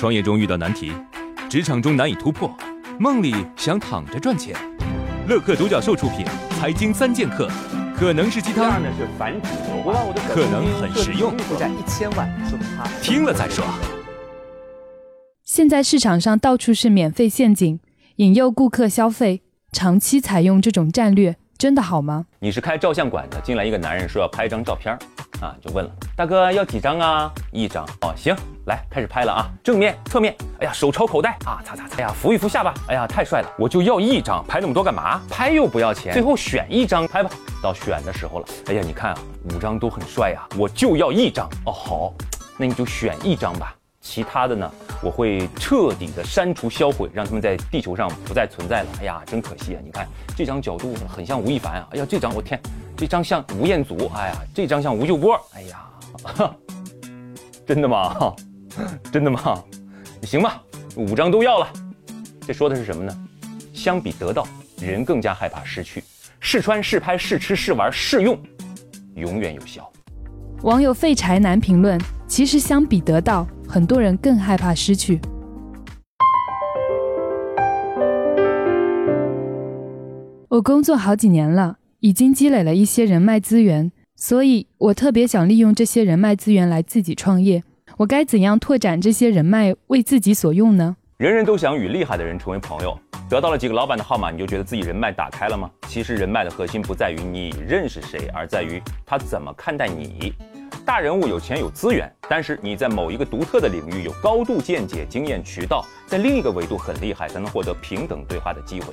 创业中遇到难题，职场中难以突破，梦里想躺着赚钱。乐客独角兽出品，《财经三剑客》可能是鸡汤，呢是繁殖我把我的可能很实用，负债一千万，说明他听了再说。现在市场上到处是免费陷阱，引诱顾客消费，长期采用这种战略，真的好吗？你是开照相馆的，进来一个男人说要拍一张照片儿啊，就问了大哥要几张啊？一张哦，行，来开始拍了啊，正面、侧面，哎呀，手抄口袋啊，擦擦擦，哎呀，扶一扶下巴，哎呀，太帅了，我就要一张，拍那么多干嘛？拍又不要钱，最后选一张拍吧。到选的时候了，哎呀，你看啊，五张都很帅啊，我就要一张哦，好，那你就选一张吧。其他的呢，我会彻底的删除销毁，让他们在地球上不再存在了。哎呀，真可惜啊！你看这张角度很像吴亦凡啊，哎呀，这张我天，这张像吴彦祖，哎呀，这张像吴秀波，哎呀，真的吗？真的吗？行吧，五张都要了。这说的是什么呢？相比得到，人更加害怕失去。试穿、试拍、试吃、试玩、试用，永远有效。网友废柴男评论：其实相比得到，很多人更害怕失去。我工作好几年了，已经积累了一些人脉资源，所以我特别想利用这些人脉资源来自己创业。我该怎样拓展这些人脉，为自己所用呢？人人都想与厉害的人成为朋友，得到了几个老板的号码，你就觉得自己人脉打开了吗？其实人脉的核心不在于你认识谁，而在于他怎么看待你。大人物有钱有资源，但是你在某一个独特的领域有高度见解、经验、渠道，在另一个维度很厉害，才能获得平等对话的机会。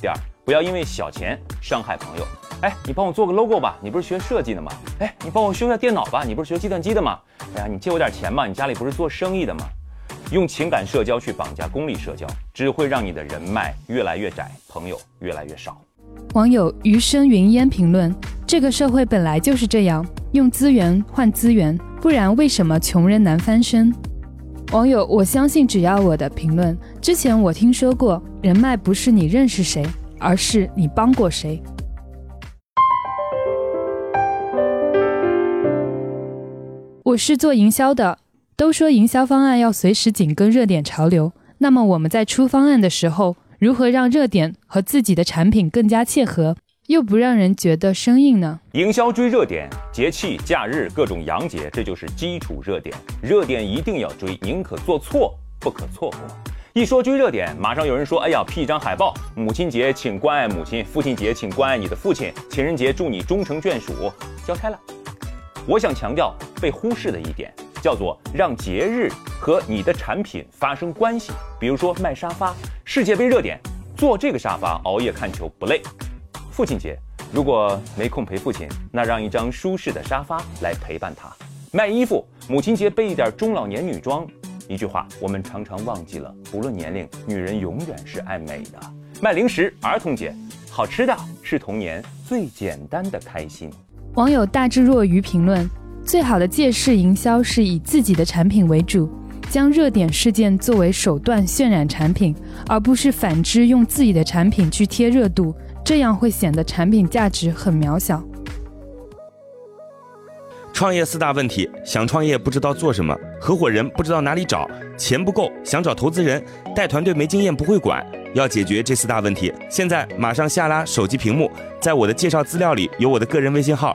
第二，不要因为小钱伤害朋友。哎，你帮我做个 logo 吧，你不是学设计的吗？哎，你帮我修下电脑吧，你不是学计算机的吗？哎呀，你借我点钱嘛，你家里不是做生意的吗？用情感社交去绑架功利社交，只会让你的人脉越来越窄，朋友越来越少。网友余生云烟评论：这个社会本来就是这样，用资源换资源，不然为什么穷人难翻身？网友我相信只要我的评论。之前我听说过，人脉不是你认识谁，而是你帮过谁。我是做营销的，都说营销方案要随时紧跟热点潮流。那么我们在出方案的时候，如何让热点和自己的产品更加切合，又不让人觉得生硬呢？营销追热点，节气、假日、各种洋节，这就是基础热点。热点一定要追，宁可做错，不可错过。一说追热点，马上有人说：“哎呀，P 一张海报，母亲节请关爱母亲，父亲节请关爱你的父亲，情人节祝你终成眷属。”交差了。我想强调被忽视的一点，叫做让节日和你的产品发生关系。比如说卖沙发，世界杯热点，做这个沙发熬夜看球不累。父亲节，如果没空陪父亲，那让一张舒适的沙发来陪伴他。卖衣服，母亲节备一点中老年女装。一句话，我们常常忘记了，不论年龄，女人永远是爱美的。卖零食，儿童节，好吃的是童年最简单的开心。网友大智若愚评论：最好的借势营销是以自己的产品为主，将热点事件作为手段渲染产品，而不是反之用自己的产品去贴热度，这样会显得产品价值很渺小。创业四大问题：想创业不知道做什么，合伙人不知道哪里找，钱不够想找投资人，带团队没经验不会管。要解决这四大问题，现在马上下拉手机屏幕，在我的介绍资料里有我的个人微信号，